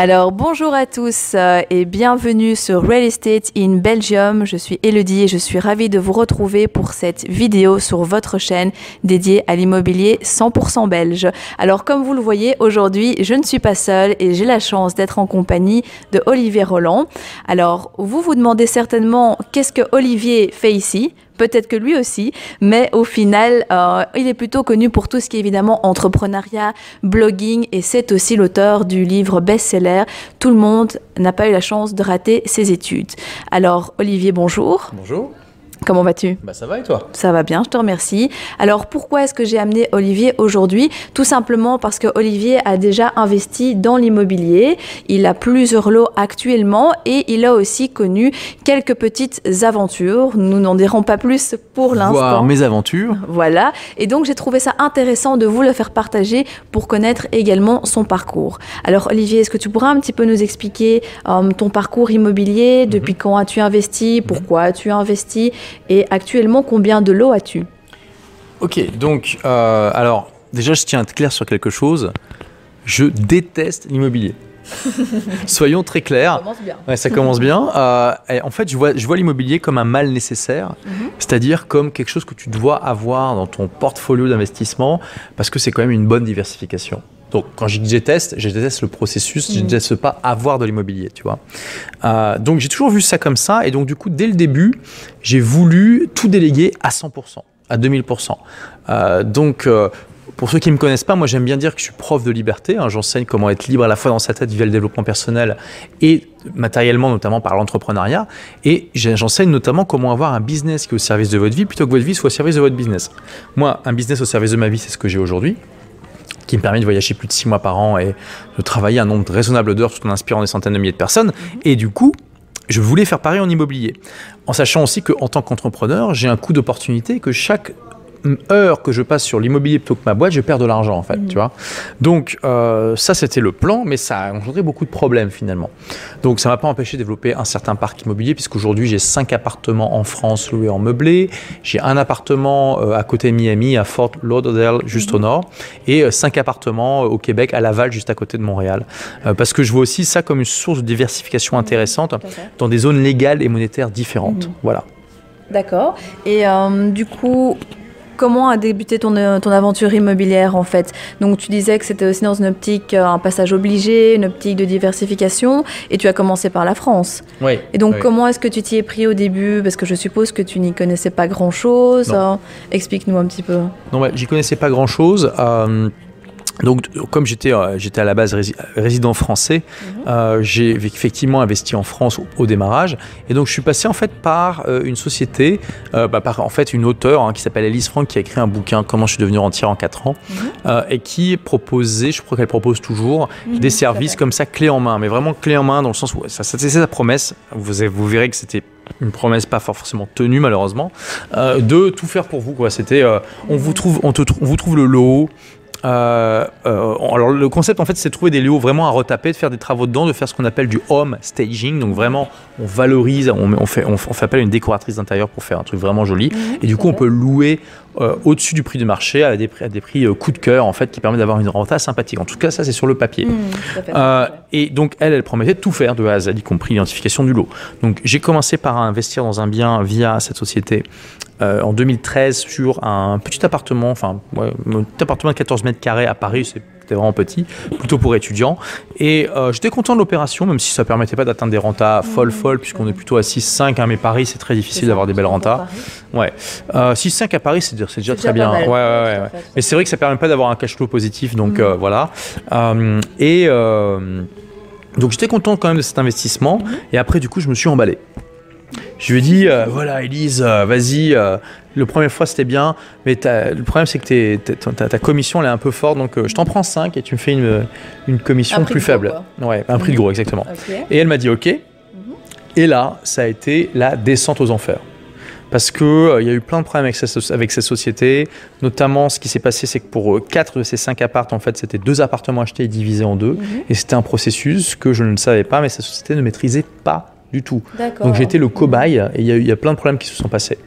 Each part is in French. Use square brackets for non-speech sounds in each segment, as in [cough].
Alors bonjour à tous euh, et bienvenue sur Real Estate in Belgium. Je suis Elodie et je suis ravie de vous retrouver pour cette vidéo sur votre chaîne dédiée à l'immobilier 100% belge. Alors comme vous le voyez aujourd'hui, je ne suis pas seule et j'ai la chance d'être en compagnie de Olivier Roland. Alors vous vous demandez certainement qu'est-ce que Olivier fait ici? Peut-être que lui aussi, mais au final, euh, il est plutôt connu pour tout ce qui est évidemment entrepreneuriat, blogging, et c'est aussi l'auteur du livre best-seller Tout le monde n'a pas eu la chance de rater ses études. Alors, Olivier, bonjour. Bonjour. Comment vas-tu Bah ça va et toi Ça va bien, je te remercie. Alors pourquoi est-ce que j'ai amené Olivier aujourd'hui? Tout simplement parce que Olivier a déjà investi dans l'immobilier. Il a plusieurs lots actuellement et il a aussi connu quelques petites aventures. Nous n'en dirons pas plus pour l'instant. Voir mes aventures. Voilà. Et donc j'ai trouvé ça intéressant de vous le faire partager pour connaître également son parcours. Alors Olivier, est-ce que tu pourras un petit peu nous expliquer euh, ton parcours immobilier? Depuis quand as-tu investi? Pourquoi as-tu investi? Et actuellement, combien de lots as-tu? Ok, donc, euh, alors, déjà, je tiens à être clair sur quelque chose. Je déteste l'immobilier. [laughs] Soyons très clairs. Ça commence bien. Ouais, ça commence bien. [laughs] Euh, et en fait, je vois, je vois l'immobilier comme un mal nécessaire, Mhm. c'est-à-dire comme quelque chose que tu dois avoir dans ton portfolio d'investissement, parce que c'est quand même une bonne diversification. Donc, quand je déteste, je déteste le processus, je Mhm. déteste pas avoir de l'immobilier, tu vois. Euh, donc, j'ai toujours vu ça comme ça, et donc, du coup, dès le début, j'ai voulu tout déléguer à 100%, à 2000%. Euh, donc, euh, pour ceux qui ne me connaissent pas, moi j'aime bien dire que je suis prof de liberté. hein. J'enseigne comment être libre à la fois dans sa tête via le développement personnel et matériellement, notamment par l'entrepreneuriat. Et j'enseigne notamment comment avoir un business qui est au service de votre vie plutôt que votre vie soit au service de votre business. Moi, un business au service de ma vie, c'est ce que j'ai aujourd'hui qui me permet de voyager plus de six mois par an et de travailler un nombre raisonnable d'heures tout en inspirant des centaines de milliers de personnes. Et du coup, je voulais faire pareil en immobilier, en sachant aussi qu'en tant qu'entrepreneur, j'ai un coût d'opportunité que chaque heure que je passe sur l'immobilier plutôt que ma boîte, je perds de l'argent en fait, tu vois. Donc euh, ça c'était le plan, mais ça a engendré beaucoup de problèmes finalement. Donc ça m'a pas empêché de développer un certain parc immobilier, puisqu'aujourd'hui j'ai cinq appartements en France loués en meublé, j'ai un appartement euh, à côté de Miami, à Fort Lauderdale, juste au nord, et euh, cinq appartements euh, au Québec, à Laval, juste à côté de Montréal. Parce que je vois aussi ça comme une source de diversification intéressante dans des zones légales et monétaires différentes. Voilà. D'accord. Et euh, du coup, comment a débuté ton, euh, ton aventure immobilière en fait? Donc tu disais que c'était aussi dans une optique, euh, un passage obligé, une optique de diversification, et tu as commencé par la France. Oui. Et donc Oui. comment est-ce que tu t'y es pris au début? Parce que je suppose que tu n'y connaissais pas grand-chose. Hein. Explique-nous un petit peu. Non, ouais, j'y connaissais pas grand chose. Donc, comme j'étais euh, j'étais à la base rési- résident français, euh, j'ai effectivement investi en France au, au démarrage. Et donc, je suis passé en fait par euh, une société, euh, bah, par en fait une auteure hein, qui s'appelle Elise Frank, qui a écrit un bouquin Comment je suis devenu rentier en 4 ans, euh, et qui proposait, je crois qu'elle propose toujours, des services comme ça clé en main, mais vraiment clé en main dans le sens où ça, ça- c'est sa promesse. Vous, verrez que c'était une promesse pas forcément tenue malheureusement, euh, de tout faire pour vous. Quoi. C'était, euh, on vous trouve, on te on vous trouve le lot. Euh, euh, alors le concept en fait c'est de trouver des lots vraiment à retaper, de faire des travaux dedans, de faire ce qu'on appelle du home staging. Donc vraiment on valorise, on, on fait, on, on fait appel à une décoratrice d'intérieur pour faire un truc vraiment joli. Et du coup on peut louer euh, au-dessus du prix du marché à des prix, à des prix euh, coup de cœur en fait qui permet d'avoir une renta sympathique. En tout cas ça c'est sur le papier. Mmh. Euh, et donc, elle, elle promettait de tout faire de A à Z, y compris l'identification du lot. Donc, j'ai commencé par investir dans un bien via cette société euh, en 2013 sur un petit appartement, enfin, ouais, un petit appartement de 14 mètres carrés à Paris, c'était vraiment petit, plutôt pour étudiants. Et euh, j'étais content de l'opération, même si ça permettait pas d'atteindre des rentas folles, folles, puisqu'on est plutôt à 6-5, hein, mais Paris, c'est très difficile d'avoir des belles rentas. Ouais. Euh, 6-5 à Paris, c'est déjà, très bien. mal. Ouais, ouais, ouais. Mais c'est vrai que ça permet pas d'avoir un cash flow positif, donc Mm. euh, voilà. Euh, et euh, donc j'étais content quand même de cet investissement. Et après, du coup, je me suis emballé. Je lui ai dit, voilà, Elise, vas-y. le première fois, c'était bien, mais le problème, c'est que ta, ta commission, elle est un peu forte, donc je t'en prends 5 et tu me fais une, une commission plus gros, faible. Ouais, un prix de gros, exactement. Et elle m'a dit OK. Et là, ça a été la descente aux enfers. Parce que euh, y a eu plein de problèmes avec, ces- avec ces sociétés. Notamment, ce qui s'est passé, c'est que pour euh, quatre de ces cinq appartes, en fait, c'était deux appartements achetés et divisés en deux. Mhm. Et c'était un processus que je ne savais pas, mais cette société ne maîtrisait pas du tout. Donc été le cobaye et il y, a eu- il y a plein de problèmes qui se sont passés.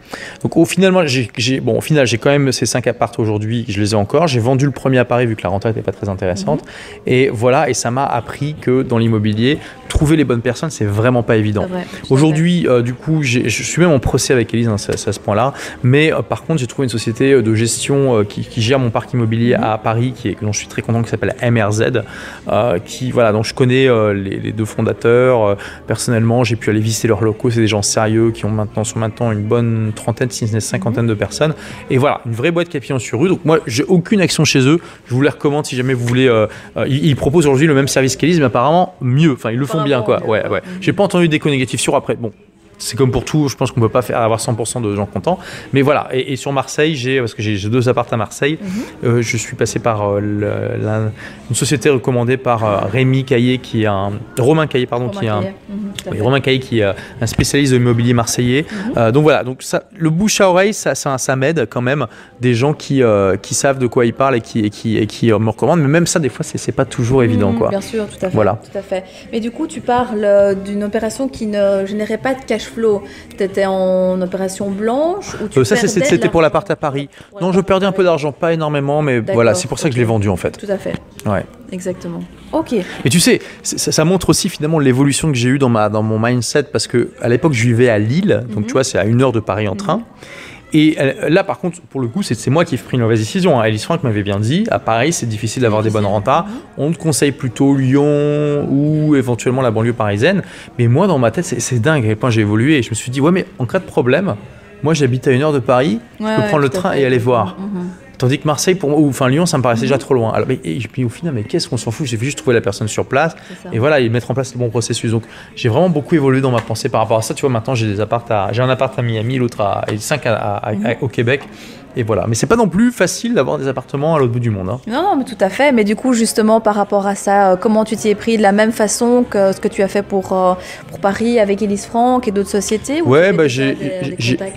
Donc au finalement, j'ai, bon, au final, j'ai quand même ces cinq apparts aujourd'hui, je les ai encore. J'ai vendu le premier à Paris vu que la rentrée n'était pas très intéressante. Et voilà, et ça m'a appris que dans l'immobilier, trouver les bonnes personnes, c'est vraiment pas évident. Vrai. Aujourd'hui, euh, du coup, je suis même en procès avec Elise, hein, c'est à ce point-là. Mais euh, par contre, j'ai trouvé une société euh, de gestion euh, qui, qui gère mon parc immobilier Mhm. à Paris, qui est, dont je suis très content, qui s'appelle MRZ. qui, voilà, donc je connais les, les deux fondateurs. personnellement, j'ai pu aller visiter leurs locaux. C'est des gens sérieux qui ont maintenant, sont maintenant une bonne trentaine, si ce n'est cinquantaine de personnes. Et voilà, une vraie boîte pignon sur rue. Donc moi, j'ai aucune action chez eux. Je vous les recommande si jamais vous voulez. euh, euh, ils, ils proposent aujourd'hui le même service qu'Elise, mais apparemment mieux. Enfin, ils le font bien, quoi. Ouais, ouais. J'ai pas entendu d'écho négatif sur après. Bon, c'est comme pour tout, je pense qu'on peut pas faire avoir 100% de gens contents. Mais voilà, et, et sur Marseille, j'ai parce que j'ai deux apparts à Marseille, Mhm. euh, je suis passé par euh, le- la- une société recommandée par euh, Rémi Caillé, qui est un Romain Caillé, pardon, qui est un. Mhm, oui. Romain Caillé qui est euh, un spécialiste de l'immobilier marseillais. Mhm. Donc voilà, donc ça, le bouche à oreille, ça, ça, ça m'aide quand même. Des gens qui, qui savent de quoi ils parlent et qui, et qui, et qui me recommandent. Mais même ça, des fois, c'est pas toujours évident. Quoi. Bien sûr, tout à fait. Voilà. Tout à fait. Mais du coup, tu parles d'une opération qui ne générait pas de cash flow. Tu étais en opération blanche ou tu Euh, ça, c'était pour l'appart à Paris. Non, je perdais un peu d'argent, pas énormément, mais D'accord, voilà, c'est pour ça que je l'ai vendu en fait. Tout à fait. Ouais. Exactement. Ok. Et tu sais, ça, ça montre aussi finalement l'évolution que j'ai eue dans, ma, dans mon mindset parce que à l'époque, je vivais à Lille, donc Mhm. tu vois, c'est à une heure de Paris en train. Et là, par contre, pour le coup, c'est moi qui ai pris une mauvaise décision. hein. Alice Franck m'avait bien dit, à Paris, c'est difficile d'avoir des bonnes rentas. On te conseille plutôt Lyon ou éventuellement la banlieue parisienne. Mais moi, dans ma tête, c'est- dingue à quel point j'ai évolué. Et je me suis dit, ouais, mais en cas de problème, moi, j'habite à une heure de Paris, Ouais, je peux ouais, prendre le train et aller voir. Mhm. Tandis que Marseille, pour moi, ou enfin Lyon, ça me paraissait déjà trop loin. Alors, mais, et puis au final, mais qu'est-ce qu'on s'en fout? Suffit juste trouver la personne sur place et voilà, et mettre en place le bon processus. Donc, j'ai vraiment beaucoup évolué dans ma pensée par rapport à ça. Tu vois, maintenant, j'ai des apparts à, j'ai un appart à Miami, l'autre à, et cinq à- à- à- Mhm. au Québec. Et voilà. Mais c'est pas non plus facile d'avoir des appartements à l'autre bout du monde. hein. Non, non, mais tout à fait. Mais du coup, justement, par rapport à ça, euh, comment tu t'y es pris de la même façon que ce que tu as fait pour, euh, pour Paris avec Elise Franck et d'autres sociétés Ouais, bah, déjà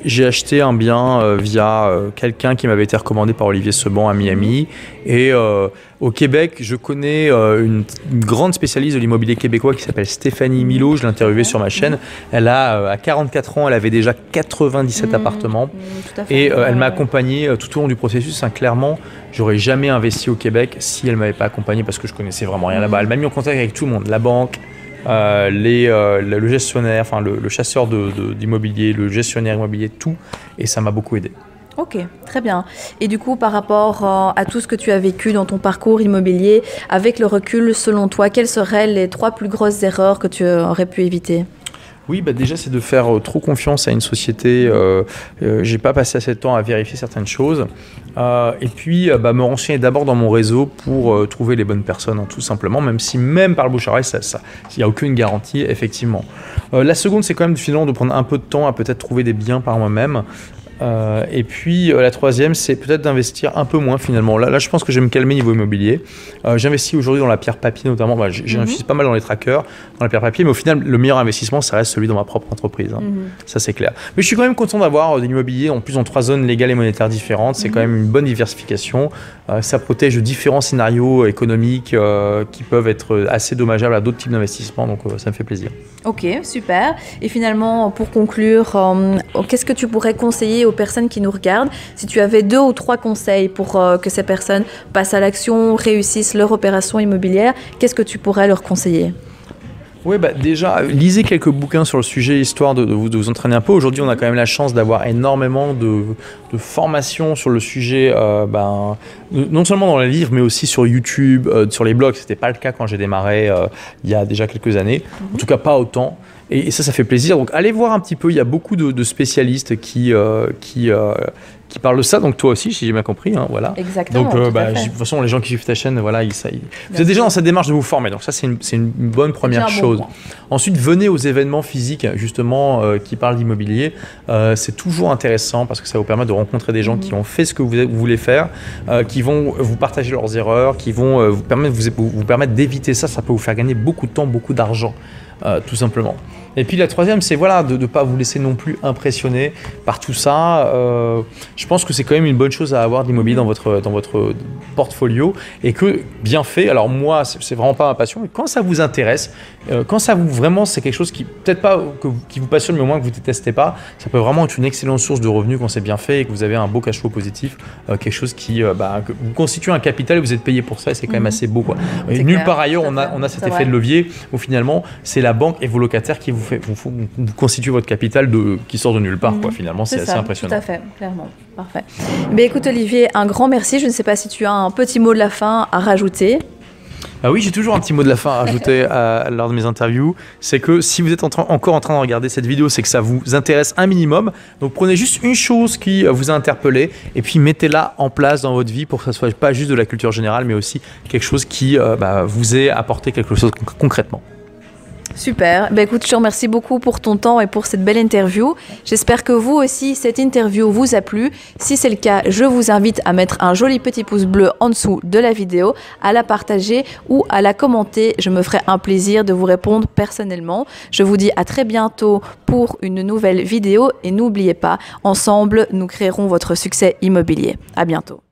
j'ai, acheté un bien euh, via euh, quelqu'un qui m'avait été recommandé par Olivier Seban à Miami. Et euh, au Québec, je connais euh, une, une grande spécialiste de l'immobilier québécois qui s'appelle Stéphanie Milo. Je l'ai interviewée sur ma chaîne. Elle a, euh, à 44 ans, elle avait déjà 97 Mhm. appartements. Tout à fait. Et euh, elle m'a Ouais. Euh, tout au long du processus. Hein, clairement, j'aurais jamais investi au Québec si elle m'avait pas accompagné parce que je connaissais vraiment rien là-bas. Elle m'a mis en contact avec tout le monde, la banque, euh, euh, le gestionnaire, enfin le, chasseur d'immobilier, le gestionnaire immobilier, tout. Et ça m'a beaucoup aidé. Ok, très bien. Et du coup, par rapport à tout ce que tu as vécu dans ton parcours immobilier, avec le recul, selon toi, quelles seraient les trois plus grosses erreurs que tu aurais pu éviter? Oui, bah déjà, c'est de faire euh, trop confiance à une société. Euh, euh, J'ai pas passé assez de temps à vérifier certaines choses. Et puis, bah, me renseigner d'abord dans mon réseau pour trouver les bonnes personnes, hein, tout simplement, même si même par le bouche il n'y a aucune garantie, effectivement. La seconde, c'est quand même finalement de prendre un peu de temps à peut-être trouver des biens par moi-même. Euh, et puis euh, la troisième, c'est peut-être d'investir un peu moins finalement. Là, là, je pense que je vais me calmer niveau immobilier. Euh, J'investis aujourd'hui dans la pierre papier notamment. Bah, J'investis pas mal dans les trackers, dans la pierre papier, mais au final, le meilleur investissement, ça reste celui dans ma propre entreprise. hein. Mhm. Ça, c'est clair. Mais je suis quand même content d'avoir de l'immobilier, en plus, dans trois zones légales et monétaires différentes. C'est quand même une bonne diversification. Ça protège de différents scénarios économiques qui peuvent être assez dommageables à d'autres types d'investissements. Donc, ça me fait plaisir. Ok, super. Et finalement, pour conclure, qu'est-ce que tu pourrais conseiller aux personnes qui nous regardent si tu avais deux ou trois conseils pour euh, que ces personnes passent à l'action, réussissent leur opération immobilière Qu'est-ce que tu pourrais leur conseiller? Oui, bah déjà, lisez quelques bouquins sur le sujet, histoire de, de vous, de vous entraîner un peu. Aujourd'hui, on a quand même la chance d'avoir énormément de, de formations sur le sujet, euh, ben, non seulement dans les livres, mais aussi sur YouTube, euh, sur les blogs. C'était pas le cas quand j'ai démarré euh, il y a déjà quelques années. En tout cas, pas autant. Et, et ça, ça fait plaisir. Donc, allez voir un petit peu. Il y a beaucoup de, de spécialistes qui, euh, qui, euh, qui parlent de ça. Donc, toi aussi, si j'ai bien compris. hein, voilà. Exactement. Donc, euh, bah, de toute façon, les gens qui suivent ta chaîne, voilà, ils, ça- ils- vous êtes déjà dans cette démarche de vous former. Donc, ça, c'est une, une bonne première bon chose. Ensuite, venez aux événements physiques, justement, euh, qui parlent d'immobilier. Euh, c'est toujours intéressant parce que ça vous permet de rencontrer des gens Mhm. qui ont fait ce que vous, vous voulez faire, qui vont vous partager leurs erreurs, qui vont vous permettre, vous, vous permettre d'éviter ça. Ça peut vous faire gagner beaucoup de temps, beaucoup d'argent. Tout simplement. Et puis la troisième, c'est voilà, de ne pas vous laisser non plus impressionner par tout ça. Euh, je pense que c'est quand même une bonne chose à avoir d'immobilier dans votre, dans votre portfolio et que bien fait. Alors moi, c'est vraiment pas ma passion, mais quand ça vous intéresse, euh, quand ça vous vraiment, c'est quelque chose qui peut-être pas que, qui vous passionne, mais au moins que vous détestez pas, ça peut vraiment être une excellente source de revenus quand c'est bien fait et que vous avez un beau cash flow positif, euh, quelque chose qui bah, vous constitue un capital et vous êtes payé pour ça et c'est quand même mhm. assez beau. Quoi. Et nulle part ailleurs, on a, on a cet effet de levier où finalement, c'est la banque et vos locataires qui vous vous, vous, constituez votre capital de, qui sort de nulle part. Quoi. Mhm. Finalement, c'est assez impressionnant. Tout à fait, clairement. Parfait. Mais écoute, Olivier, un grand merci. Je ne sais pas si tu as un petit mot de la fin à rajouter. Ah oui, j'ai toujours un petit mot de la fin à rajouter [laughs] à, lors de mes interviews. C'est que si vous êtes encore en train de regarder cette vidéo, c'est que ça vous intéresse un minimum. Donc prenez juste une chose qui vous a interpellé et puis mettez-la en place dans votre vie pour que ce soit pas juste de la culture générale, mais aussi quelque chose qui euh, bah, vous ait apporté quelque chose concrètement. Super. Ben écoute, je te remercie beaucoup pour ton temps et pour cette belle interview. J'espère que vous aussi, cette interview vous a plu. Si c'est le cas, je vous invite à mettre un joli petit pouce bleu en dessous de la vidéo, à la partager ou à la commenter. Je me ferai un plaisir de vous répondre personnellement. Je vous dis à très bientôt pour une nouvelle vidéo et n'oubliez pas, ensemble, nous créerons votre succès immobilier. À bientôt.